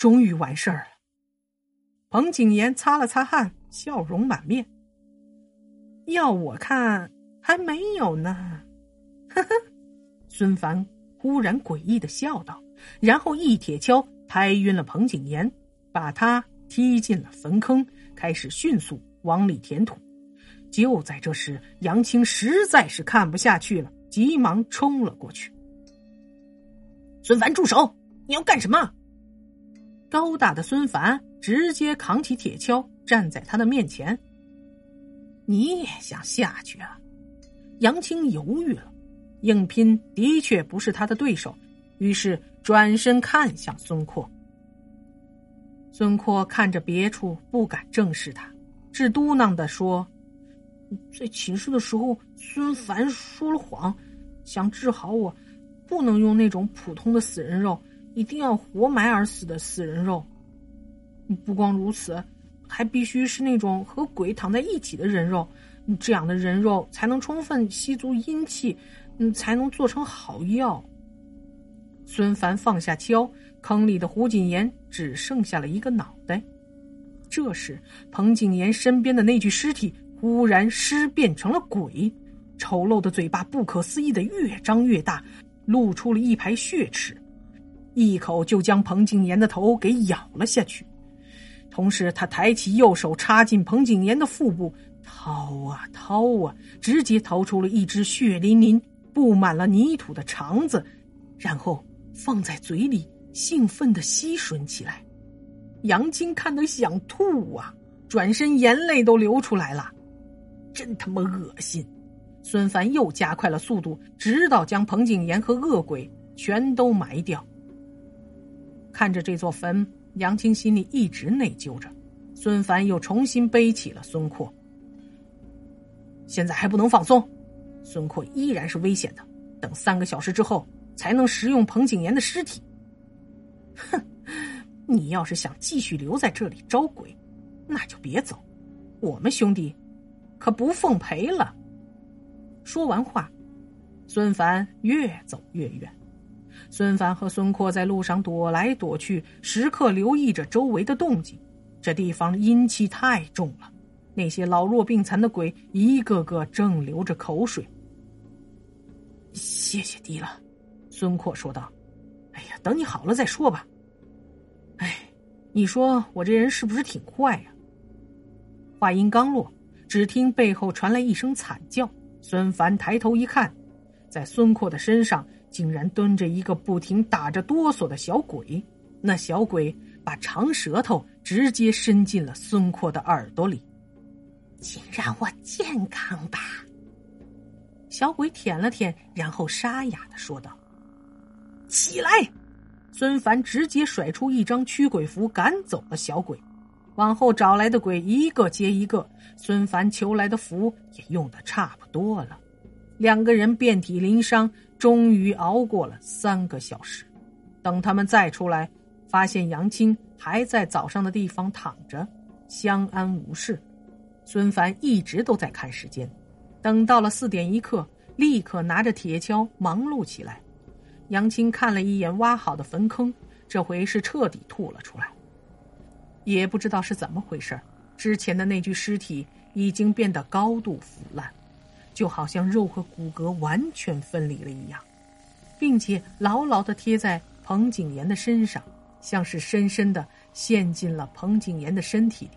终于完事儿了。彭景言擦了擦汗，笑容满面。要我看，还没有呢。呵呵，孙凡忽然诡异的笑道，然后一铁锹拍晕了彭景言，把他踢进了坟坑，开始迅速往里填土。就在这时，杨青实在是看不下去了，急忙冲了过去。孙凡，住手！你要干什么？高大的孙凡直接扛起铁锹，站在他的面前。你也想下去啊？杨青犹豫了。硬拼的确不是他的对手，于是转身看向孙阔。孙阔看着别处，不敢正视他，只嘟囔的说：“在寝室的时候，孙凡说了谎，想治好我，不能用那种普通的死人肉，一定要活埋而死的死人肉。不光如此，还必须是那种和鬼躺在一起的人肉，这样的人肉才能充分吸足阴气。”，才能做成好药。孙凡放下锹，坑里的胡锦言只剩下了一个脑袋。这时，彭景言身边的那具尸体忽然尸变成了鬼，丑陋的嘴巴不可思议的越张越大，露出了一排血齿，一口就将彭景言的头给咬了下去。同时，他抬起右手插进彭景言的腹部，掏啊掏啊，直接掏出了一只血淋淋。布满了泥土的肠子，然后放在嘴里，兴奋的吸吮起来。杨青看得想吐啊，转身眼泪都流出来了，真他妈恶心！孙凡又加快了速度，直到将彭景言和恶鬼全都埋掉。看着这座坟，杨青心里一直内疚着。孙凡又重新背起了孙阔，现在还不能放松。孙阔依然是危险的，等三个小时之后才能食用彭景言的尸体。哼，你要是想继续留在这里招鬼，那就别走，我们兄弟可不奉陪了。说完话，孙凡越走越远。孙凡和孙阔在路上躲来躲去，时刻留意着周围的动静。这地方阴气太重了。那些老弱病残的鬼一个个正流着口水。谢谢爹了，孙阔说道：“哎呀，等你好了再说吧。”哎，你说我这人是不是挺坏呀？话音刚落，只听背后传来一声惨叫。孙凡抬头一看，在孙阔的身上竟然蹲着一个不停打着哆嗦的小鬼。那小鬼把长舌头直接伸进了孙阔的耳朵里。请让我健康吧。小鬼舔了舔，然后沙哑的说道：“起来！”孙凡直接甩出一张驱鬼符，赶走了小鬼。往后找来的鬼一个接一个，孙凡求来的符也用的差不多了。两个人遍体鳞伤，终于熬过了三个小时。等他们再出来，发现杨青还在早上的地方躺着，相安无事。孙凡一直都在看时间，等到了四点一刻，立刻拿着铁锹忙碌起来。杨青看了一眼挖好的坟坑，这回是彻底吐了出来。也不知道是怎么回事之前的那具尸体已经变得高度腐烂，就好像肉和骨骼完全分离了一样，并且牢牢的贴在彭景言的身上，像是深深的陷进了彭景言的身体。里。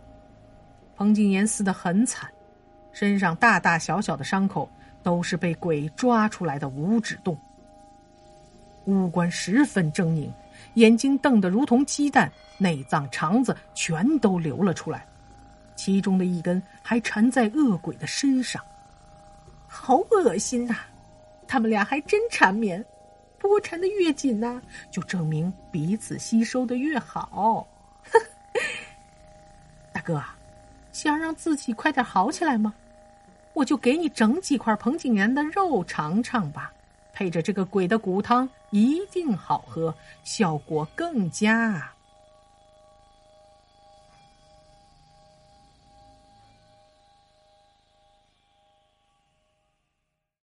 彭景言死得很惨，身上大大小小的伤口都是被鬼抓出来的五指洞，五官十分狰狞，眼睛瞪得如同鸡蛋，内脏肠子全都流了出来，其中的一根还缠在恶鬼的身上，好恶心呐！他们俩还真缠绵，不过缠得越紧呢，就证明彼此吸收的越好。大哥，想让自己快点好起来吗？我就给你整几块彭景言的肉尝尝吧，配着这个鬼的骨汤，一定好喝，效果更佳。